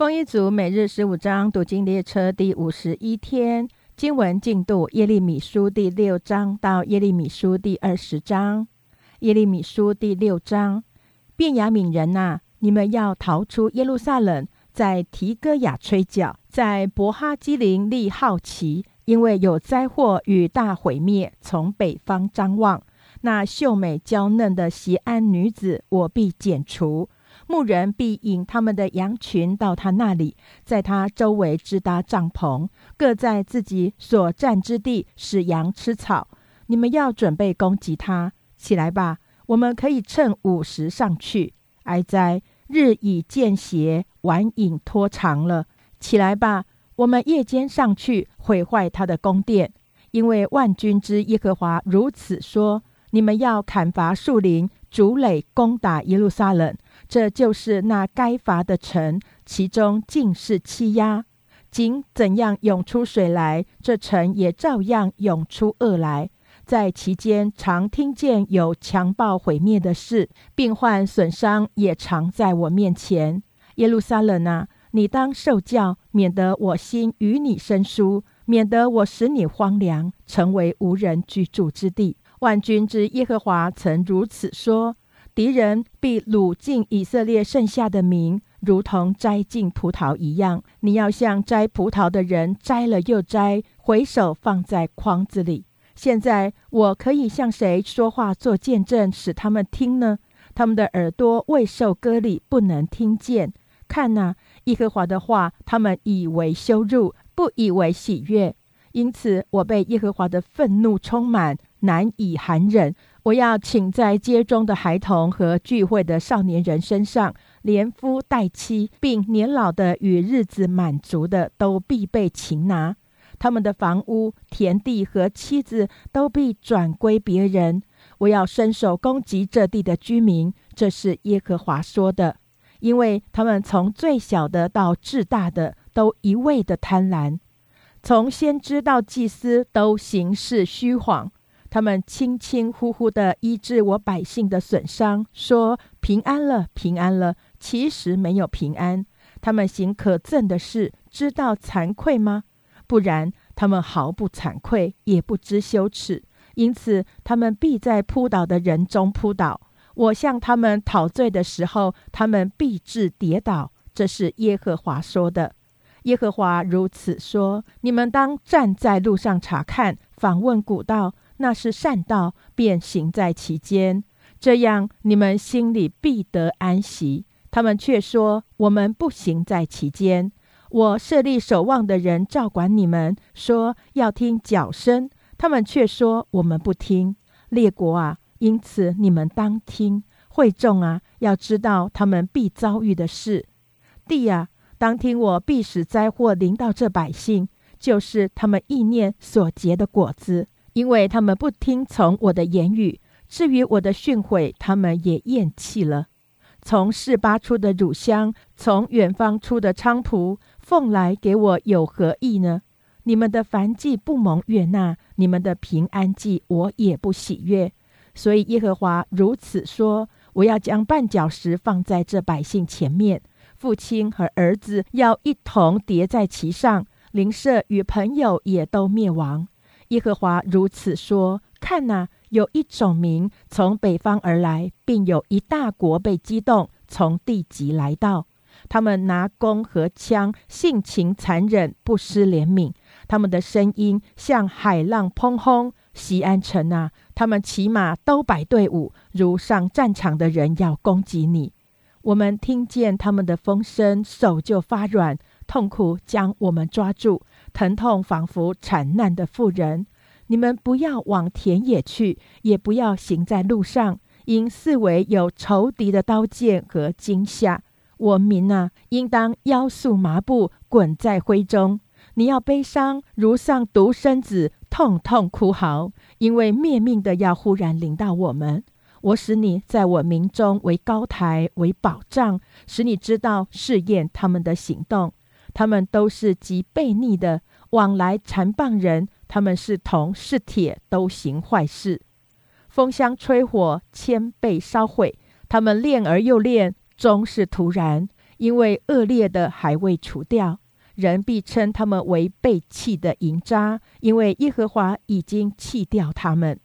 丰一族每日十五章读经列车第五十一天经文进度：耶利米书第六章到耶利米书第二十章。耶利米书第六章：便雅悯人呐，你们要逃出耶路撒冷，在提戈雅吹角，在伯哈基林立好旗，因为有灾祸与大毁灭从北方张望。那秀美娇嫩的西安女子，我必剪除。牧人必引他们的羊群到他那里，在他周围支搭帐篷，各在自己所占之地使羊吃草。你们要准备攻击他，起来吧！我们可以趁午时上去。哀哉，日已渐斜，晚影拖长了。起来吧，我们夜间上去毁坏他的宫殿，因为万军之耶和华如此说：你们要砍伐树林，筑垒，攻打耶路撒冷。这就是那该罚的城，其中尽是欺压。井怎样涌出水来，这城也照样涌出恶来。在其间，常听见有强暴毁灭的事，病患损伤也常在我面前。耶路撒冷啊，你当受教，免得我心与你生疏，免得我使你荒凉，成为无人居住之地。万军之耶和华曾如此说。敌人必掳尽以色列剩下的民，如同摘尽葡萄一样。你要像摘葡萄的人，摘了又摘，回首放在筐子里。现在我可以向谁说话做见证，使他们听呢？他们的耳朵未受割礼，不能听见。看哪，耶和华的话，他们以为羞辱，不以为喜悦。因此，我被耶和华的愤怒充满，难以含忍。我要请在街中的孩童和聚会的少年人身上，连夫带妻，并年老的与日子满足的，都必被擒拿。他们的房屋、田地和妻子都必转归别人。我要伸手攻击这地的居民，这是耶和华说的，因为他们从最小的到至大的，都一味的贪婪；从先知到祭司，都行事虚谎。他们轻轻呼呼地医治我百姓的损伤，说平安了，平安了。其实没有平安。他们行可憎的事，知道惭愧吗？不然，他们毫不惭愧，也不知羞耻。因此，他们必在扑倒的人中扑倒。我向他们讨罪的时候，他们必致跌倒。这是耶和华说的。耶和华如此说：你们当站在路上查看，访问古道。那是善道，便行在其间，这样你们心里必得安息。他们却说：我们不行在其间。我设立守望的人照管你们，说要听脚声。他们却说：我们不听。列国啊，因此你们当听；会众啊，要知道他们必遭遇的事。地啊，当听我必使灾祸临到这百姓，就是他们意念所结的果子。因为他们不听从我的言语，至于我的训诲，他们也厌弃了。从事巴出的乳香，从远方出的菖蒲，奉来给我有何意呢？你们的凡祭不蒙悦纳，你们的平安祭我也不喜悦。所以耶和华如此说：我要将绊脚石放在这百姓前面，父亲和儿子要一同叠在其上，邻舍与朋友也都灭亡。耶和华如此说：“看哪，有一种民从北方而来，并有一大国被激动，从地极来到。他们拿弓和枪，性情残忍，不失怜悯。他们的声音像海浪砰轰。西安城啊，他们骑马都摆队伍，如上战场的人要攻击你。我们听见他们的风声，手就发软，痛苦将我们抓住。”疼痛仿佛惨难的妇人，你们不要往田野去，也不要行在路上，因四围有仇敌的刀剑和惊吓。我民啊，应当腰束麻布，滚在灰中。你要悲伤，如丧独生子，痛痛哭嚎，因为灭命的要忽然临到我们。我使你在我民中为高台，为保障，使你知道试验他们的行动。他们都是极悖逆的，往来残谤人。他们是铜是铁，都行坏事。风箱吹火，千倍烧毁。他们练而又练，终是徒然。因为恶劣的还未除掉，人必称他们为被弃的银渣，因为耶和华已经弃掉他们。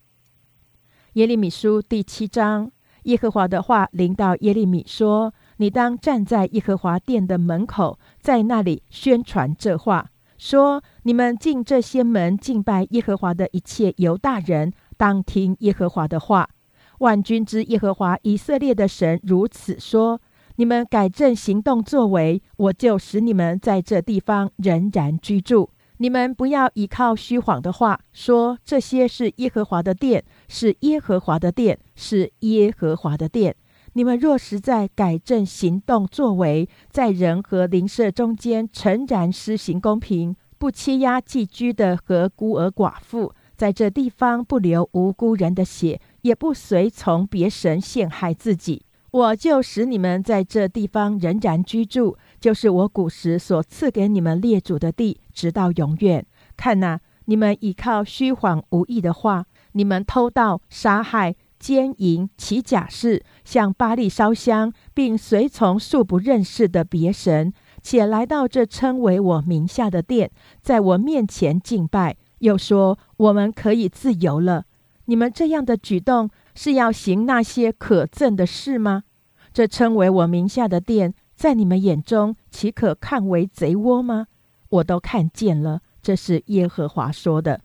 耶利米书第七章，耶和华的话临到耶利米说：“你当站在耶和华殿的门口，在那里宣传这话，说：你们进这些门敬拜耶和华的一切犹大人，当听耶和华的话。万军之耶和华以色列的神如此说。”你们改正行动作为，我就使你们在这地方仍然居住。你们不要依靠虚谎的话，说这些是耶和华的殿，是耶和华的殿，是耶和华的殿。你们若实在改正行动作为，在人和邻舍中间诚然施行公平，不欺压寄居的和孤儿寡妇，在这地方不流无辜人的血，也不随从别神陷害自己。我就使你们在这地方仍然居住，就是我古时所赐给你们列祖的地，直到永远。看哪，你们依靠虚谎无意的话，你们偷盗、杀害、奸淫、起假誓，向巴利烧香，并随从素不认识的别神，且来到这称为我名下的殿，在我面前敬拜，又说我们可以自由了。你们这样的举动。是要行那些可憎的事吗？这称为我名下的殿，在你们眼中岂可看为贼窝吗？我都看见了，这是耶和华说的。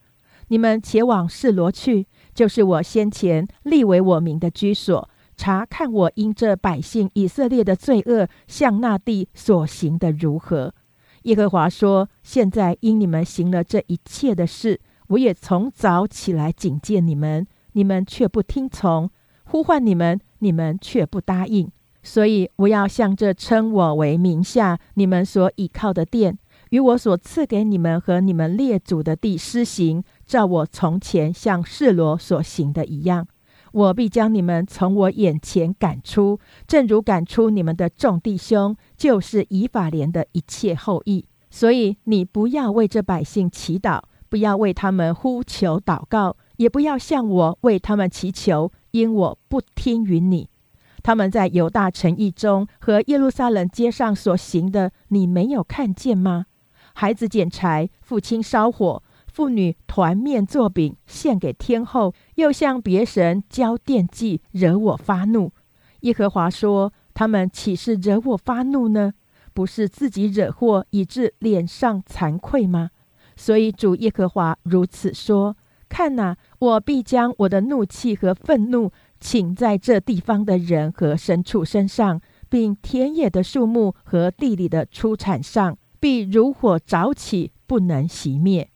你们且往示罗去，就是我先前立为我名的居所，查看我因这百姓以色列的罪恶向那地所行的如何。耶和华说：现在因你们行了这一切的事，我也从早起来警戒你们。你们却不听从，呼唤你们，你们却不答应。所以我要向这称我为名下、你们所倚靠的殿，与我所赐给你们和你们列祖的地施行，照我从前向示罗所行的一样。我必将你们从我眼前赶出，正如赶出你们的众弟兄，就是以法莲的一切后裔。所以你不要为这百姓祈祷，不要为他们呼求祷告。也不要向我为他们祈求，因我不听允你。他们在犹大城邑中和耶路撒冷街上所行的，你没有看见吗？孩子捡柴，父亲烧火，妇女团面做饼献给天后，又向别神交奠祭，惹我发怒。耶和华说：他们岂是惹我发怒呢？不是自己惹祸，以致脸上惭愧吗？所以主耶和华如此说。看哪，我必将我的怒气和愤怒倾在这地方的人和牲畜身上，并田野的树木和地里的出产上，必如火着起，不能熄灭。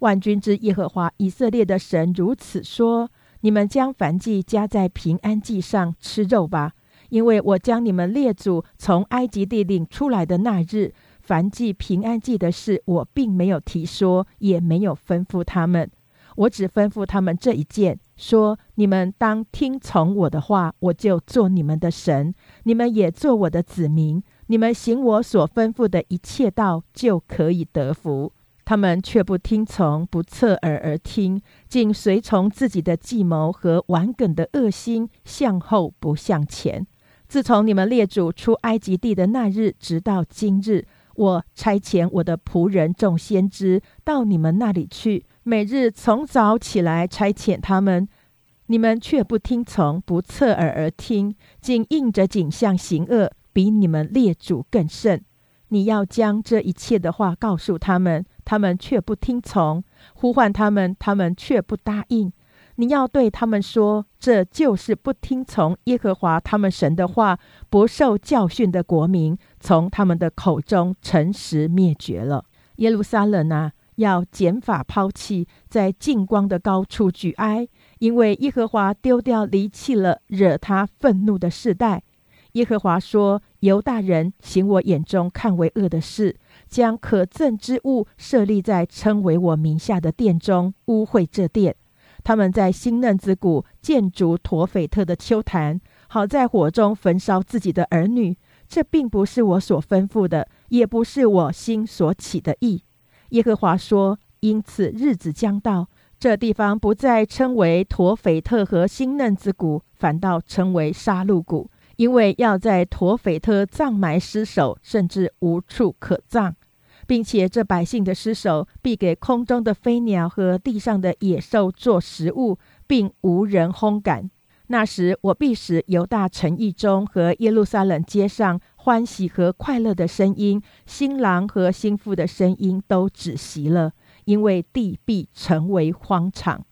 万军之耶和华以色列的神如此说：你们将燔祭加在平安祭上吃肉吧，因为我将你们列祖从埃及地领出来的那日，燔祭平安祭的事，我并没有提说，也没有吩咐他们。我只吩咐他们这一件，说：你们当听从我的话，我就做你们的神，你们也做我的子民。你们行我所吩咐的一切道，就可以得福。他们却不听从，不侧耳而听，竟随从自己的计谋和顽梗的恶心，向后不向前。自从你们列祖出埃及地的那日，直到今日，我差遣我的仆人众先知到你们那里去。每日从早起来差遣他们，你们却不听从，不侧耳而听，竟应着景象行恶，比你们列祖更甚。你要将这一切的话告诉他们，他们却不听从；呼唤他们，他们却不答应。你要对他们说：这就是不听从耶和华他们神的话，不受教训的国民，从他们的口中诚实灭绝了。耶路撒冷啊！要减法抛弃，在近光的高处举哀，因为耶和华丢掉离弃了惹他愤怒的世代。耶和华说：“犹大人行我眼中看为恶的事，将可憎之物设立在称为我名下的殿中，污秽这殿。他们在新嫩子谷建筑陀斐特的丘坛，好在火中焚烧自己的儿女。这并不是我所吩咐的，也不是我心所起的意。”耶和华说：“因此日子将到，这地方不再称为陀斐特和新嫩子谷，反倒称为杀戮谷，因为要在陀斐特葬埋尸首，甚至无处可葬，并且这百姓的尸首必给空中的飞鸟和地上的野兽做食物，并无人烘干。那时，我必使犹大城邑中和耶路撒冷街上欢喜和快乐的声音、新郎和新妇的声音都止息了，因为地必成为荒场。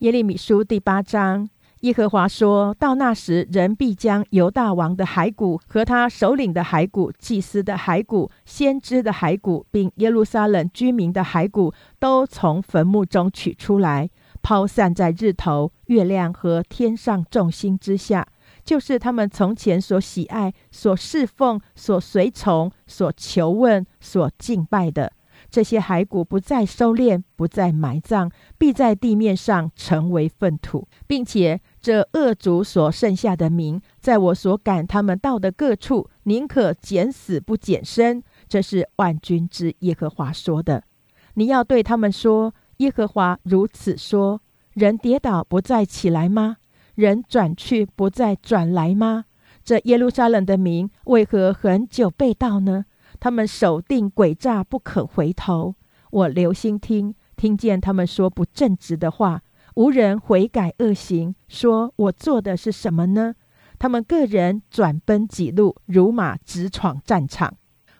耶利米书第八章，耶和华说到那时，人必将犹大王的骸骨和他首领的骸骨、祭司的骸骨、先知的骸骨，并耶路撒冷居民的骸骨，都从坟墓中取出来。抛散在日头、月亮和天上众星之下，就是他们从前所喜爱、所侍奉、所随从、所求问、所敬拜的这些骸骨，不再收敛，不再埋葬，必在地面上成为粪土，并且这恶族所剩下的民，在我所赶他们到的各处，宁可减死不减生。这是万军之耶和华说的。你要对他们说。耶和华如此说：人跌倒不再起来吗？人转去不再转来吗？这耶路撒冷的民为何很久被盗呢？他们守定诡诈，不肯回头。我留心听，听见他们说不正直的话，无人悔改恶行。说我做的是什么呢？他们个人转奔几路，如马直闯战场。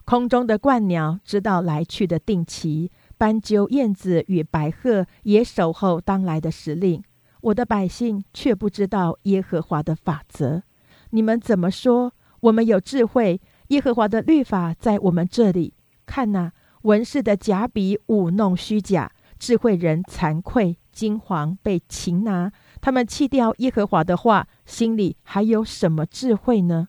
空中的鹳鸟知道来去的定期。斑鸠、燕子与白鹤也守候当来的时令。我的百姓却不知道耶和华的法则。你们怎么说？我们有智慧，耶和华的律法在我们这里。看哪，文士的假笔舞弄虚假，智慧人惭愧金黄，被擒拿。他们弃掉耶和华的话，心里还有什么智慧呢？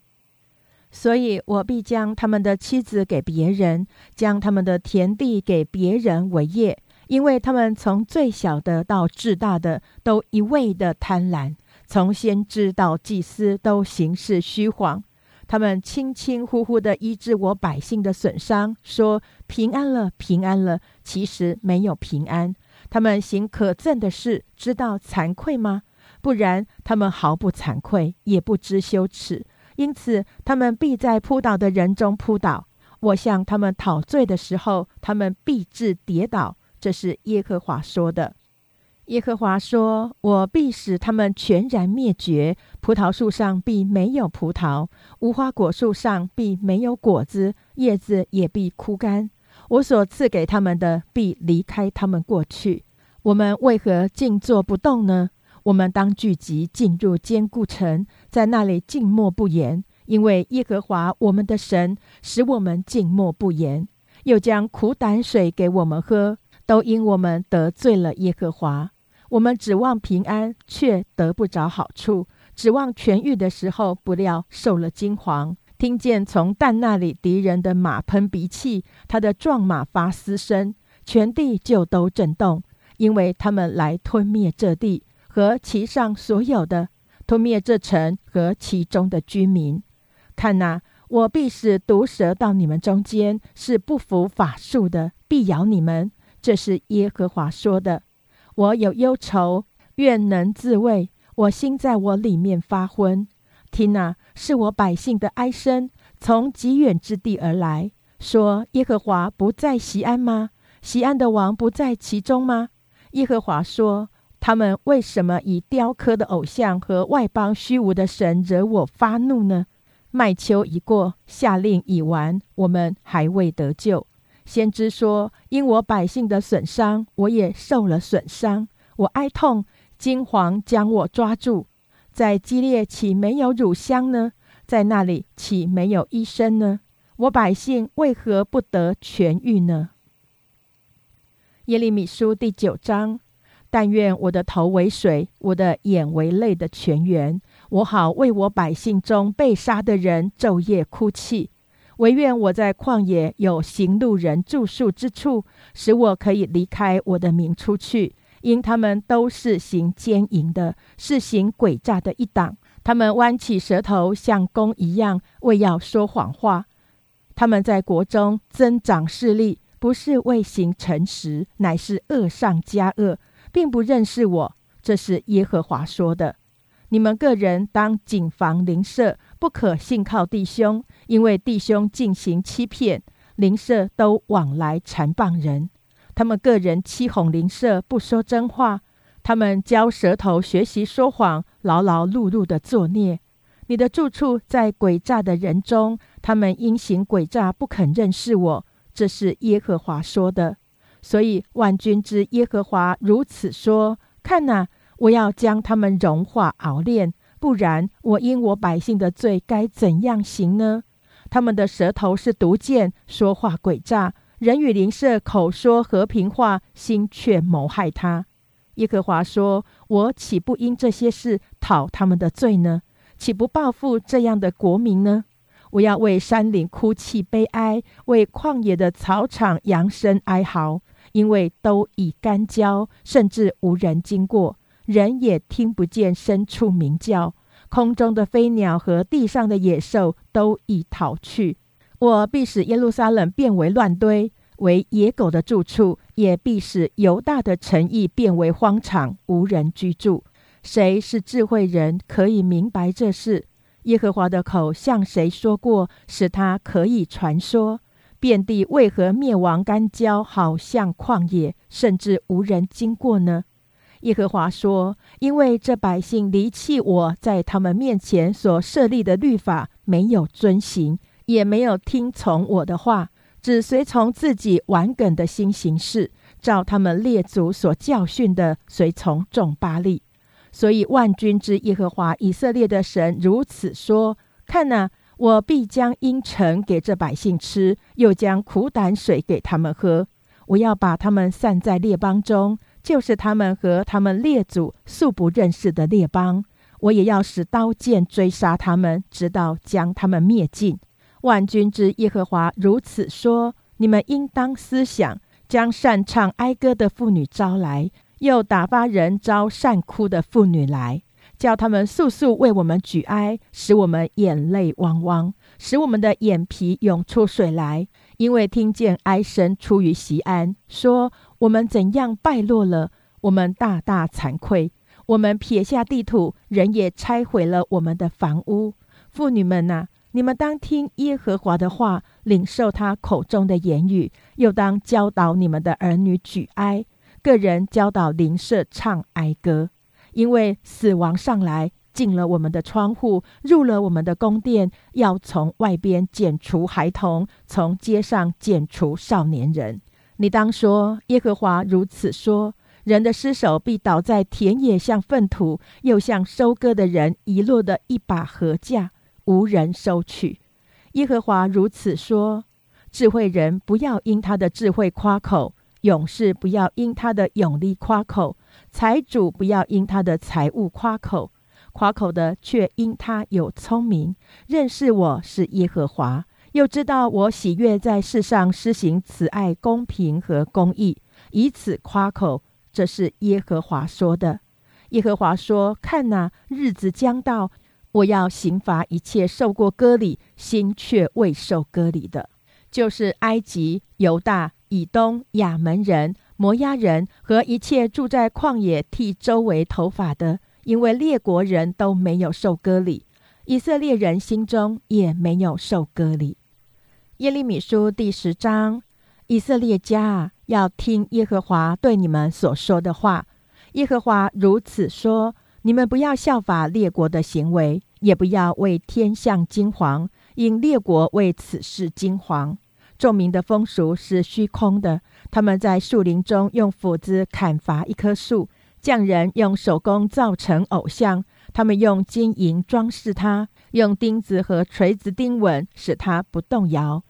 所以我必将他们的妻子给别人，将他们的田地给别人为业，因为他们从最小的到至大的都一味的贪婪，从先知到祭司都行事虚谎。他们轻轻呼呼的医治我百姓的损伤，说平安了，平安了，其实没有平安。他们行可憎的事，知道惭愧吗？不然，他们毫不惭愧，也不知羞耻。因此，他们必在扑倒的人中扑倒。我向他们讨罪的时候，他们必致跌倒。这是耶和华说的。耶和华说：“我必使他们全然灭绝。葡萄树上必没有葡萄，无花果树上必没有果子，叶子也必枯干。我所赐给他们的，必离开他们过去。我们为何静坐不动呢？”我们当聚集进入坚固城，在那里静默不言，因为耶和华我们的神使我们静默不言，又将苦胆水给我们喝，都因我们得罪了耶和华。我们指望平安，却得不着好处；指望痊愈的时候，不料受了惊惶。听见从蛋那里敌人的马喷鼻气，他的壮马发嘶声，全地就都震动，因为他们来吞灭这地。和其上所有的，吞灭这城和其中的居民。看哪，我必使毒蛇到你们中间，是不服法术的，必咬你们。这是耶和华说的。我有忧愁，愿能自慰。我心在我里面发昏。听哪，是我百姓的哀声，从极远之地而来，说：耶和华不在西安吗？西安的王不在其中吗？耶和华说。他们为什么以雕刻的偶像和外邦虚无的神惹我发怒呢？麦秋已过，夏令已完，我们还未得救。先知说：“因我百姓的损伤，我也受了损伤。我哀痛，金黄将我抓住。在基列岂没有乳香呢？在那里岂没有医生呢？我百姓为何不得痊愈呢？”耶利米书第九章。但愿我的头为水，我的眼为泪的泉源，我好为我百姓中被杀的人昼夜哭泣。唯愿我在旷野有行路人住宿之处，使我可以离开我的民出去，因他们都是行奸淫的，是行诡诈的一党。他们弯起舌头，像弓一样，为要说谎话。他们在国中增长势力，不是为行诚实，乃是恶上加恶。并不认识我，这是耶和华说的。你们个人当谨防邻舍，不可信靠弟兄，因为弟兄进行欺骗，邻舍都往来缠谤人。他们个人欺哄邻舍，不说真话。他们教舌头学习说谎，劳劳碌碌的作孽。你的住处在诡诈的人中，他们因行诡诈不肯认识我。这是耶和华说的。所以万军之耶和华如此说：看哪，我要将他们融化熬炼，不然我因我百姓的罪该怎样行呢？他们的舌头是毒箭，说话诡诈，人与邻舍口说和平话，心却谋害他。耶和华说：“我岂不因这些事讨他们的罪呢？岂不报复这样的国民呢？我要为山林哭泣悲哀，为旷野的草场扬声哀嚎，因为都已干焦，甚至无人经过，人也听不见牲畜鸣叫。空中的飞鸟和地上的野兽都已逃去。我必使耶路撒冷变为乱堆。”为野狗的住处，也必使犹大的城邑变为荒场，无人居住。谁是智慧人，可以明白这事？耶和华的口向谁说过，使他可以传说？遍地为何灭亡干焦，好像旷野，甚至无人经过呢？耶和华说：“因为这百姓离弃我在他们面前所设立的律法，没有遵行，也没有听从我的话。”只随从自己顽梗的心行事，照他们列祖所教训的，随从众巴利。所以万军之耶和华以色列的神如此说：看哪，我必将阴沉给这百姓吃，又将苦胆水给他们喝。我要把他们散在列邦中，就是他们和他们列祖素不认识的列邦。我也要使刀剑追杀他们，直到将他们灭尽。万军之耶和华如此说：你们应当思想，将善唱哀歌的妇女招来，又打发人招善哭的妇女来，叫他们速速为我们举哀，使我们眼泪汪汪，使我们的眼皮涌出水来。因为听见哀声出于西安，说我们怎样败落了，我们大大惭愧，我们撇下地土，人也拆毁了我们的房屋。妇女们呐！你们当听耶和华的话，领受他口中的言语，又当教导你们的儿女举哀，个人教导邻舍唱哀歌，因为死亡上来，进了我们的窗户，入了我们的宫殿，要从外边剪除孩童，从街上剪除少年人。你当说，耶和华如此说：人的尸首必倒在田野，像粪土，又像收割的人遗落的一把禾架。无人收取。耶和华如此说：智慧人不要因他的智慧夸口，勇士不要因他的勇力夸口，财主不要因他的财物夸口。夸口的却因他有聪明，认识我是耶和华，又知道我喜悦在世上施行慈爱、公平和公义，以此夸口。这是耶和华说的。耶和华说：看哪，日子将到。我要刑罚一切受过割礼、心却未受割礼的，就是埃及、犹大、以东、亚门人、摩押人和一切住在旷野剃周围头发的，因为列国人都没有受割礼，以色列人心中也没有受割礼。耶利米书第十章：以色列家，要听耶和华对你们所说的话。耶和华如此说。你们不要效法列国的行为，也不要为天象惊惶，因列国为此事惊惶。众民的风俗是虚空的，他们在树林中用斧子砍伐一棵树，匠人用手工造成偶像，他们用金银装饰它，用钉子和锤子钉稳，使它不动摇。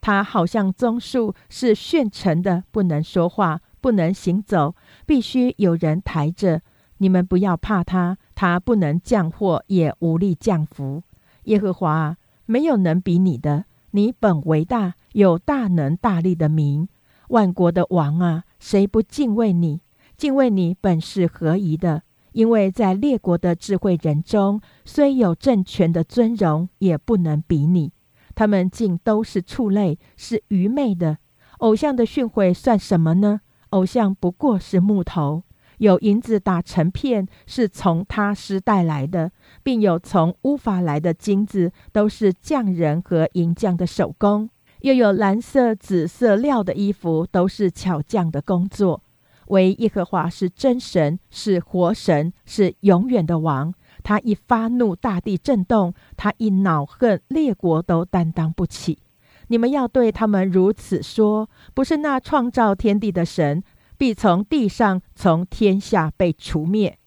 它好像棕树，是炫成的，不能说话，不能行走，必须有人抬着。你们不要怕他，他不能降祸，也无力降福。耶和华没有能比你的，你本为大，有大能大力的名，万国的王啊，谁不敬畏你？敬畏你本是合宜的，因为在列国的智慧人中，虽有政权的尊荣，也不能比你。他们竟都是畜类，是愚昧的。偶像的训诲算什么呢？偶像不过是木头。有银子打成片，是从他师带来的，并有从乌法来的金子，都是匠人和银匠的手工；又有蓝色、紫色料的衣服，都是巧匠的工作。唯耶和华是真神，是活神，是永远的王。他一发怒，大地震动；他一恼恨，列国都担当不起。你们要对他们如此说：不是那创造天地的神。必从地上、从天下被除灭。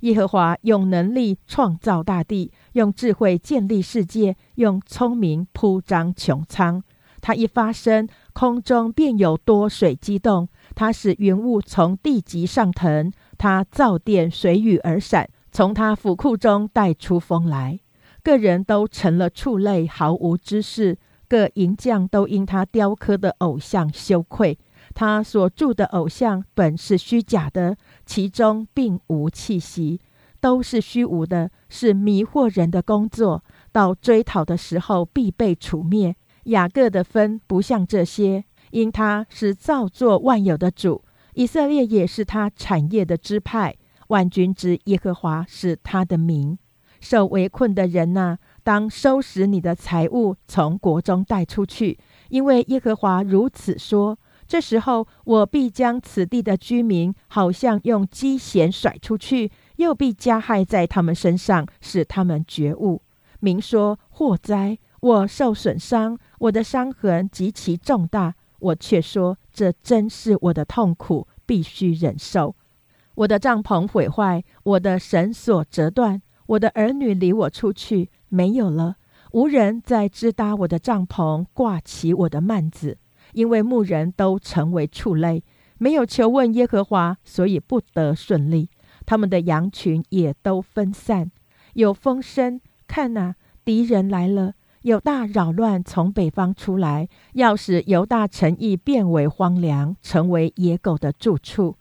耶和华用能力创造大地，用智慧建立世界，用聪明铺张穹苍。他一发声，空中便有多水激动；他使云雾从地极上腾；他造电随雨而闪，从他府库中带出风来。个人都成了畜类，毫无知识；各银匠都因他雕刻的偶像羞愧。他所铸的偶像本是虚假的，其中并无气息，都是虚无的，是迷惑人的工作。到追讨的时候，必被除灭。雅各的分不像这些，因他是造作万有的主，以色列也是他产业的支派。万军之耶和华是他的名。受围困的人呐，当收拾你的财物，从国中带出去，因为耶和华如此说。这时候，我必将此地的居民，好像用机弦甩出去，又必加害在他们身上，使他们觉悟。明说祸灾，我受损伤，我的伤痕极其重大。我却说，这真是我的痛苦，必须忍受。我的帐篷毁坏，我的绳索折断，我的儿女离我出去，没有了，无人再支搭我的帐篷，挂起我的幔子。因为牧人都成为畜类，没有求问耶和华，所以不得顺利。他们的羊群也都分散。有风声，看呐，敌人来了！有大扰乱从北方出来，要使犹大城邑变为荒凉，成为野狗的住处。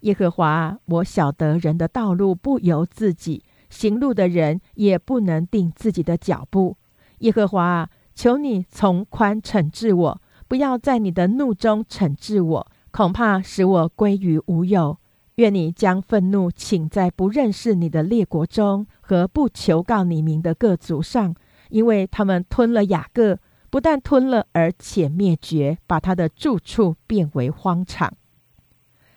耶和华，我晓得人的道路不由自己，行路的人也不能定自己的脚步。耶和华，求你从宽惩治我。不要在你的怒中惩治我，恐怕使我归于无有。愿你将愤怒请在不认识你的列国中和不求告你名的各族上，因为他们吞了雅各，不但吞了，而且灭绝，把他的住处变为荒场。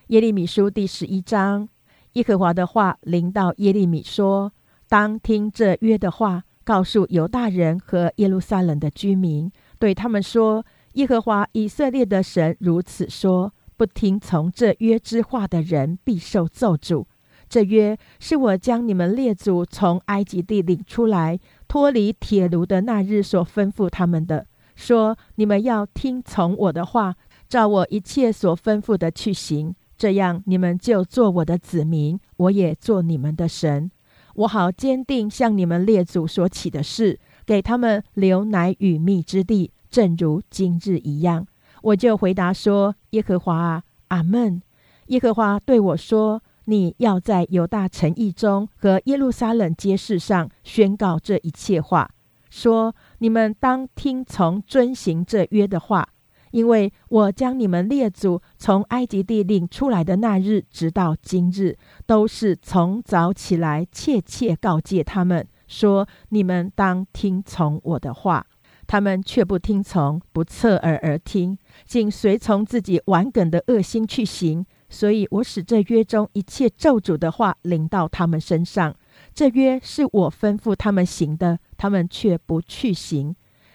耶利米书第十一章，耶和华的话临到耶利米说：“当听这约的话，告诉犹大人和耶路撒冷的居民，对他们说。”耶和华以色列的神如此说：不听从这约之话的人，必受咒诅。这约是我将你们列祖从埃及地领出来，脱离铁炉的那日所吩咐他们的，说：你们要听从我的话，照我一切所吩咐的去行，这样你们就做我的子民，我也做你们的神。我好坚定向你们列祖所起的事，给他们留奶与蜜之地。正如今日一样，我就回答说：“耶和华啊，阿门。”耶和华对我说：“你要在犹大城邑中和耶路撒冷街市上宣告这一切话，说：你们当听从遵行这约的话，因为我将你们列祖从埃及地领出来的那日，直到今日，都是从早起来切切告诫他们说：你们当听从我的话。”他们却不听从，不侧耳而听，竟随从自己顽梗的恶心去行。所以我使这约中一切咒诅的话临到他们身上。这约是我吩咐他们行的，他们却不去行。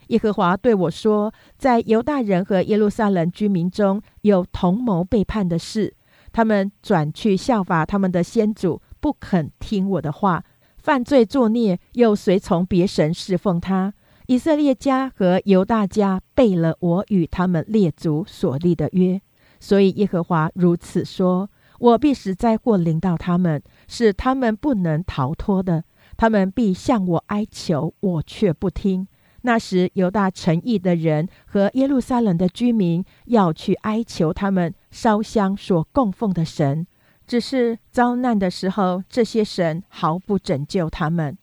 耶和华对我说：“在犹大人和耶路撒冷居民中有同谋背叛的事，他们转去效法他们的先祖，不肯听我的话，犯罪作孽，又随从别神侍奉他。”以色列家和犹大家背了我与他们列祖所立的约，所以耶和华如此说：我必使灾祸临到他们，使他们不能逃脱的。他们必向我哀求，我却不听。那时，犹大城邑的人和耶路撒冷的居民要去哀求他们烧香所供奉的神，只是遭难的时候，这些神毫不拯救他们。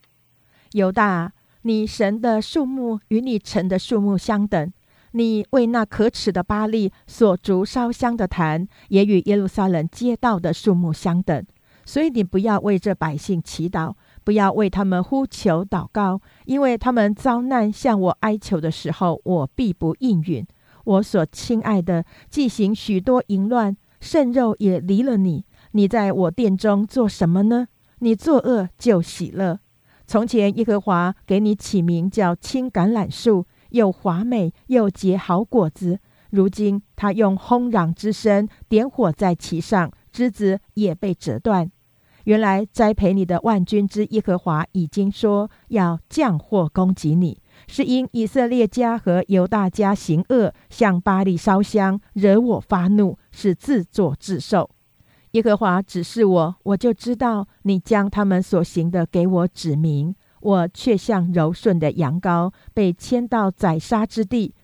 犹大。你神的数目与你城的数目相等，你为那可耻的巴利所烛烧香的坛，也与耶路撒冷街道的树木相等。所以你不要为这百姓祈祷，不要为他们呼求祷告，因为他们遭难向我哀求的时候，我必不应允。我所亲爱的，既行许多淫乱，圣肉也离了你。你在我殿中做什么呢？你作恶就喜乐。从前耶和华给你起名叫青橄榄树。又华美又结好果子，如今他用轰嚷之声点火在其上，枝子也被折断。原来栽培你的万军之耶和华已经说要降祸攻击你，是因以色列家和犹大家行恶，向巴利烧香，惹我发怒，是自作自受。耶和华指示我，我就知道你将他们所行的给我指明。我却像柔顺的羊羔，被牵到宰杀之地。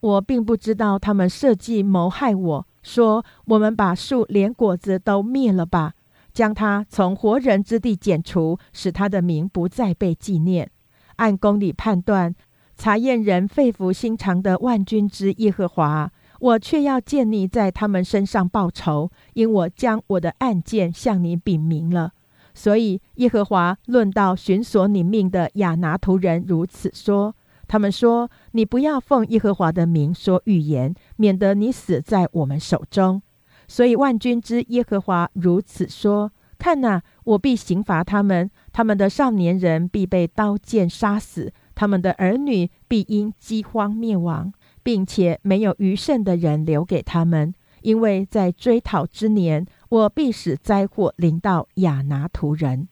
我并不知道他们设计谋害我，说我们把树连果子都灭了吧，将他从活人之地剪除，使他的名不再被纪念。按公理判断，查验人肺腑心肠的万军之耶和华，我却要见你在他们身上报仇，因我将我的案件向你禀明了。所以，耶和华论到寻索你命的亚拿图人如此说：他们说，你不要奉耶和华的名说预言，免得你死在我们手中。所以，万军之耶和华如此说：看哪，我必刑罚他们，他们的少年人必被刀剑杀死，他们的儿女必因饥荒灭亡，并且没有余剩的人留给他们，因为在追讨之年。我必使灾祸临到亚拿图人。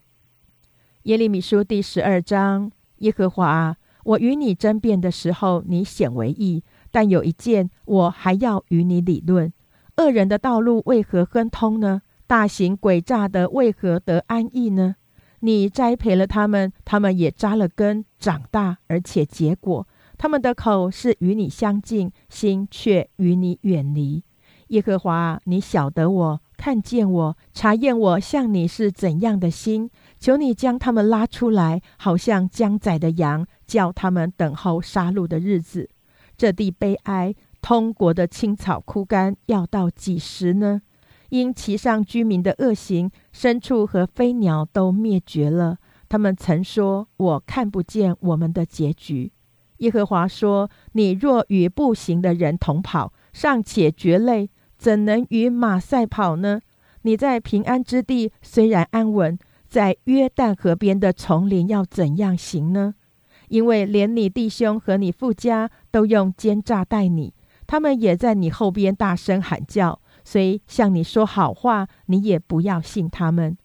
耶利米书第十二章：耶和华，我与你争辩的时候，你显为义；但有一件，我还要与你理论：恶人的道路为何亨通呢？大行诡诈的为何得安逸呢？你栽培了他们，他们也扎了根，长大，而且结果。他们的口是与你相近，心却与你远离。耶和华，你晓得我。看见我，查验我，像你是怎样的心？求你将他们拉出来，好像将宰的羊，叫他们等候杀戮的日子。这地悲哀，通国的青草枯干，要到几时呢？因其上居民的恶行，牲畜和飞鸟都灭绝了。他们曾说：“我看不见我们的结局。”耶和华说：“你若与步行的人同跑，尚且觉累。”怎能与马赛跑呢？你在平安之地虽然安稳，在约旦河边的丛林要怎样行呢？因为连你弟兄和你父家都用奸诈待你，他们也在你后边大声喊叫，虽向你说好话，你也不要信他们。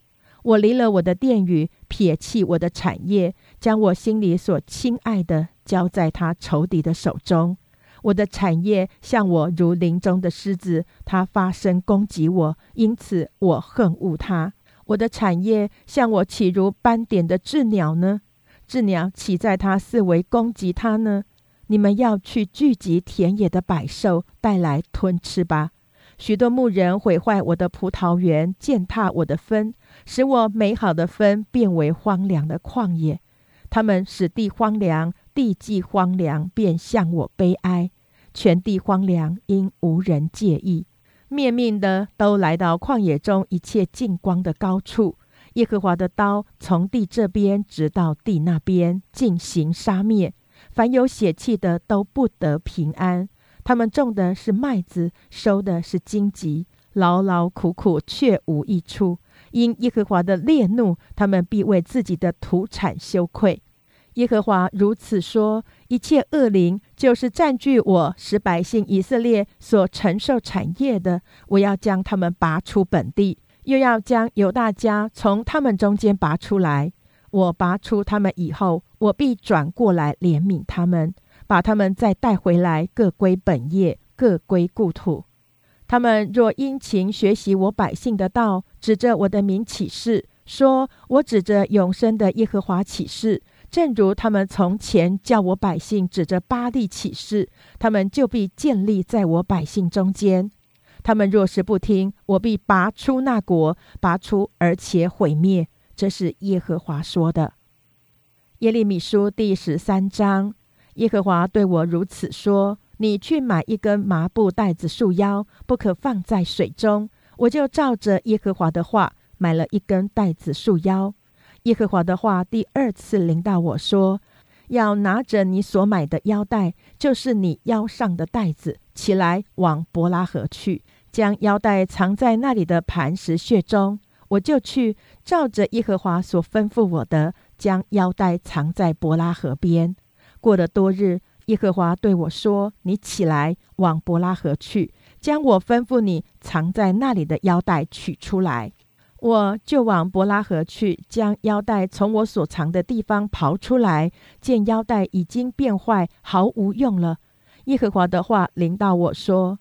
我离了我的殿宇，撇弃我的产业，将我心里所亲爱的交在他仇敌的手中。我的产业像我如林中的狮子，它发声攻击我，因此我恨恶它。我的产业像我岂如斑点的鸷鸟呢？鸷鸟岂在它四围攻击它呢？你们要去聚集田野的百兽，带来吞吃吧。许多牧人毁坏我的葡萄园，践踏我的分，使我美好的分变为荒凉的旷野。他们使地荒凉。地既荒凉，便向我悲哀；全地荒凉，因无人介意。灭命的都来到旷野中一切净光的高处。耶和华的刀从地这边直到地那边进行杀灭。凡有血气的都不得平安。他们种的是麦子，收的是荆棘，劳劳苦苦却无益处。因耶和华的烈怒，他们必为自己的土产羞愧。耶和华如此说：一切恶灵就是占据我使百姓以色列所承受产业的，我要将他们拔出本地，又要将犹大家从他们中间拔出来。我拔出他们以后，我必转过来怜悯他们，把他们再带回来，各归本业，各归故土。他们若殷勤学习我百姓的道，指着我的名起誓，说我指着永生的耶和华起誓。正如他们从前叫我百姓指着巴利起誓，他们就必建立在我百姓中间。他们若是不听，我必拔出那国，拔出而且毁灭。这是耶和华说的。耶利米书第十三章，耶和华对我如此说：你去买一根麻布袋子束腰，不可放在水中。我就照着耶和华的话买了一根袋子束腰。耶和华的话第二次临到我说：“要拿着你所买的腰带，就是你腰上的带子，起来往伯拉河去，将腰带藏在那里的磐石穴中。”我就去照着耶和华所吩咐我的，将腰带藏在伯拉河边。过了多日。耶和华对我说：“你起来，往伯拉河去，将我吩咐你藏在那里的腰带取出来。”我就往伯拉河去，将腰带从我所藏的地方刨出来，见腰带已经变坏，毫无用了。耶和华的话临到我说：“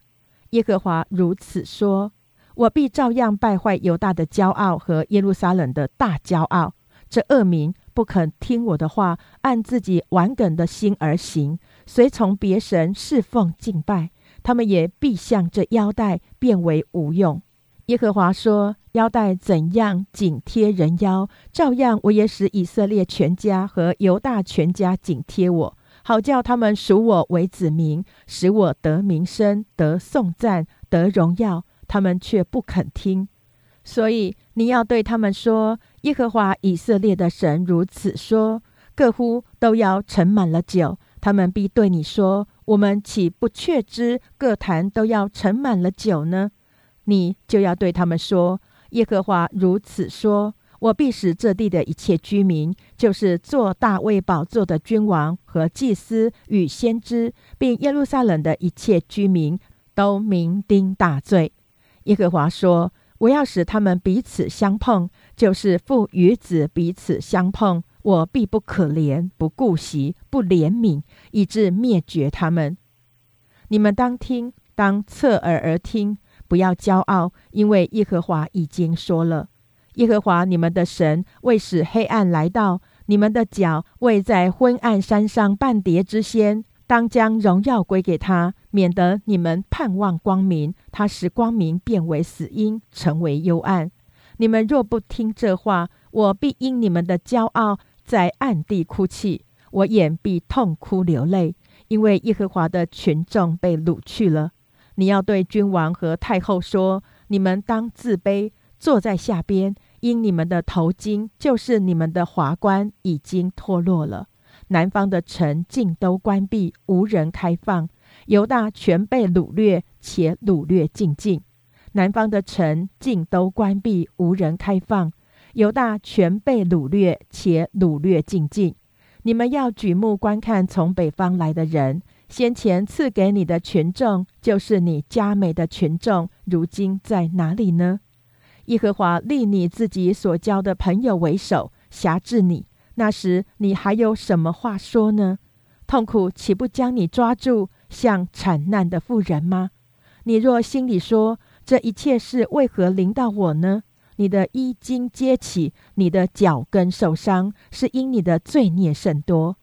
耶和华如此说：我必照样败坏犹大的骄傲和耶路撒冷的大骄傲。这恶民不肯听我的话，按自己顽梗的心而行。”随从别神侍奉敬拜，他们也必向这腰带变为无用。耶和华说：“腰带怎样紧贴人腰，照样我也使以色列全家和犹大全家紧贴我，好叫他们属我为子民，使我得名声、得颂赞、得荣耀。他们却不肯听。所以你要对他们说：耶和华以色列的神如此说：各乎都要盛满了酒。”他们必对你说：“我们岂不确知各坛都要盛满了酒呢？”你就要对他们说：“耶和华如此说：我必使这地的一切居民，就是做大卫宝座的君王和祭司与先知，并耶路撒冷的一切居民，都酩酊大醉。”耶和华说：“我要使他们彼此相碰，就是父与子彼此相碰。”我必不可怜，不顾惜，不怜悯，以致灭绝他们。你们当听，当侧耳而听，不要骄傲，因为耶和华已经说了。耶和华你们的神为使黑暗来到，你们的脚未在昏暗山上半跌之先，当将荣耀归给他，免得你们盼望光明，他使光明变为死阴，成为幽暗。你们若不听这话，我必因你们的骄傲。在暗地哭泣，我眼必痛哭流泪，因为耶和华的群众被掳去了。你要对君王和太后说：你们当自卑，坐在下边，因你们的头巾就是你们的华冠已经脱落了。南方的城尽都关闭，无人开放；犹大全被掳掠，且掳掠尽尽。南方的城尽都关闭，无人开放。犹大全被掳掠，且掳掠尽尽。你们要举目观看从北方来的人，先前赐给你的群众，就是你加美的群众，如今在哪里呢？耶和华立你自己所交的朋友为首，辖制你。那时你还有什么话说呢？痛苦岂不将你抓住，像惨难的妇人吗？你若心里说，这一切事为何临到我呢？你的衣襟揭起，你的脚跟受伤，是因你的罪孽甚多。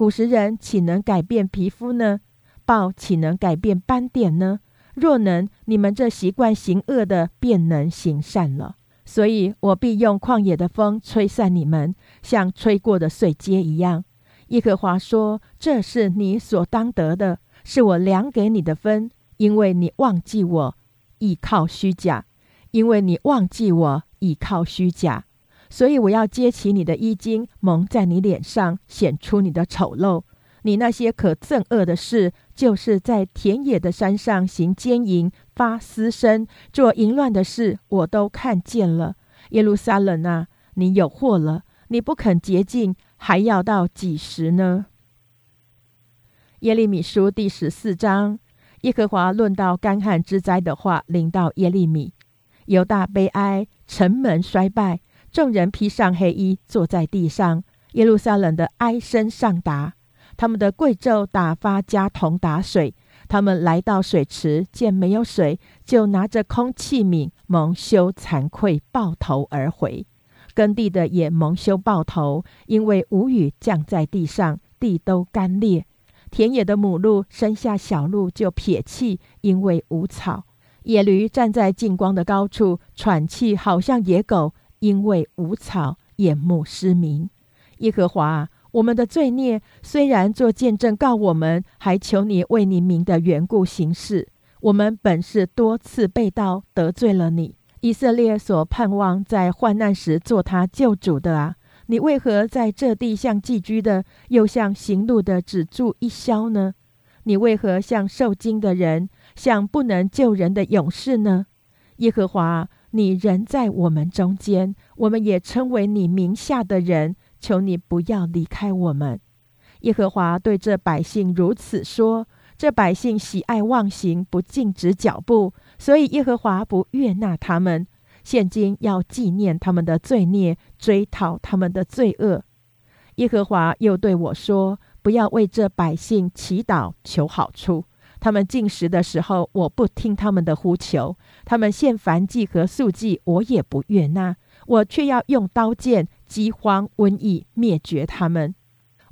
古时人岂能改变皮肤呢？豹岂能改变斑点呢？若能，你们这习惯行恶的，便能行善了。所以我必用旷野的风吹散你们，像吹过的碎秸一样。耶和华说：“这是你所当得的，是我量给你的分，因为你忘记我，依靠虚假。”因为你忘记我倚靠虚假，所以我要揭起你的衣襟，蒙在你脸上，显出你的丑陋。你那些可憎恶的事，就是在田野的山上行奸淫、发私生、做淫乱的事，我都看见了。耶路撒冷啊，你有祸了！你不肯洁净，还要到几时呢？耶利米书第十四章，耶和华论到干旱之灾的话，临到耶利米。犹大悲哀，城门衰败，众人披上黑衣，坐在地上。耶路撒冷的哀声上达，他们的贵胄打发家童打水。他们来到水池，见没有水，就拿着空器皿，蒙羞惭愧，抱头而回。耕地的也蒙羞抱头，因为无雨降在地上，地都干裂。田野的母鹿生下小鹿就撇弃，因为无草。野驴站在近光的高处喘气，好像野狗，因为无草，眼目失明。耶和华，我们的罪孽虽然做见证告我们，还求你为你名的缘故行事。我们本是多次被盗，得罪了你。以色列所盼望在患难时做他救主的啊，你为何在这地像寄居的，又像行路的，只住一宵呢？你为何像受惊的人，像不能救人的勇士呢？耶和华，你人在我们中间，我们也称为你名下的人，求你不要离开我们。耶和华对这百姓如此说。这百姓喜爱忘形，不禁止脚步，所以耶和华不悦纳他们。现今要纪念他们的罪孽，追讨他们的罪恶。耶和华又对我说：“不要为这百姓祈祷求好处。他们进食的时候，我不听他们的呼求；他们献燔祭和素祭，我也不悦纳。我却要用刀剑、饥荒、瘟疫灭绝他们。”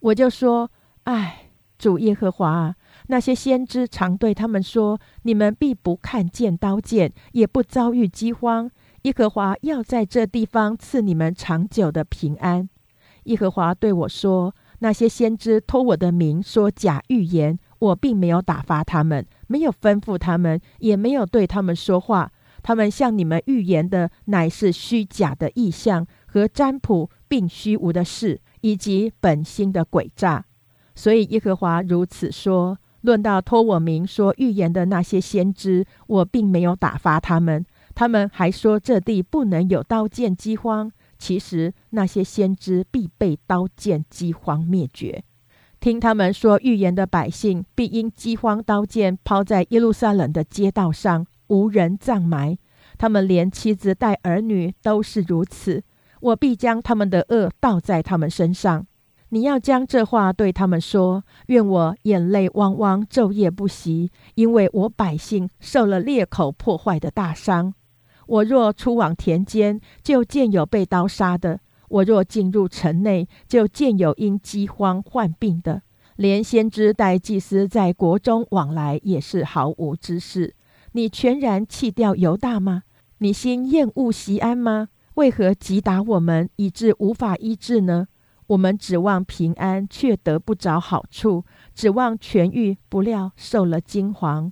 我就说：“唉，主耶和华啊！”那些先知常对他们说：“你们必不看见刀剑，也不遭遇饥荒。耶和华要在这地方赐你们长久的平安。”耶和华对我说：“那些先知托我的名说假预言，我并没有打发他们，没有吩咐他们，也没有对他们说话。他们向你们预言的乃是虚假的意象和占卜，并虚无的事，以及本心的诡诈。所以耶和华如此说。”论到托我名说预言的那些先知，我并没有打发他们。他们还说这地不能有刀剑饥荒。其实那些先知必被刀剑饥荒灭绝。听他们说预言的百姓，必因饥荒刀剑抛在耶路撒冷的街道上，无人葬埋。他们连妻子带儿女都是如此。我必将他们的恶倒在他们身上。你要将这话对他们说：愿我眼泪汪汪，昼夜不息，因为我百姓受了裂口破坏的大伤。我若出往田间，就见有被刀杀的；我若进入城内，就见有因饥荒患病的。连先知带祭司在国中往来，也是毫无知识。你全然弃掉犹大吗？你心厌恶西安吗？为何击打我们，以致无法医治呢？我们指望平安，却得不着好处；指望痊愈，不料受了惊惶。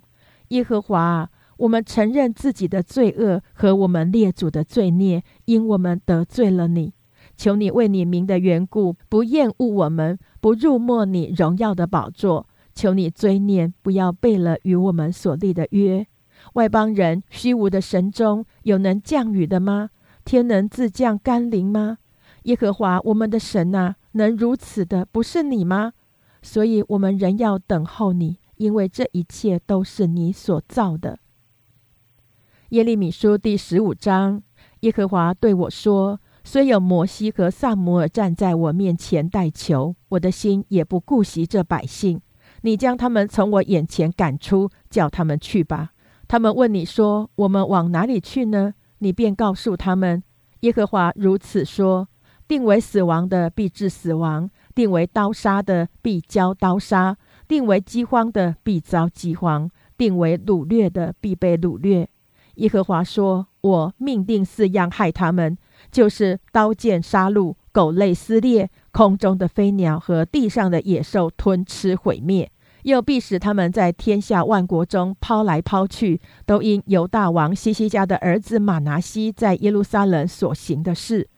耶和华，我们承认自己的罪恶和我们列祖的罪孽，因我们得罪了你。求你为你名的缘故，不厌恶我们，不入没你荣耀的宝座。求你追念，不要背了与我们所立的约。外邦人虚无的神中有能降雨的吗？天能自降甘霖吗？耶和华我们的神呐，能如此的不是你吗？所以，我们仍要等候你，因为这一切都是你所造的。耶利米书第十五章，耶和华对我说：“虽有摩西和萨摩尔站在我面前代求，我的心也不顾惜这百姓。你将他们从我眼前赶出，叫他们去吧。他们问你说：我们往哪里去呢？你便告诉他们：耶和华如此说。”定为死亡的必致死亡，定为刀杀的必遭刀杀，定为饥荒的必遭饥荒，定为掳掠的必被掳掠。耶和华说：“我命定四样害他们，就是刀剑杀戮、狗类撕裂、空中的飞鸟和地上的野兽吞吃毁灭，又必使他们在天下万国中抛来抛去，都因犹大王西西家的儿子马拿西在耶路撒冷所行的事。”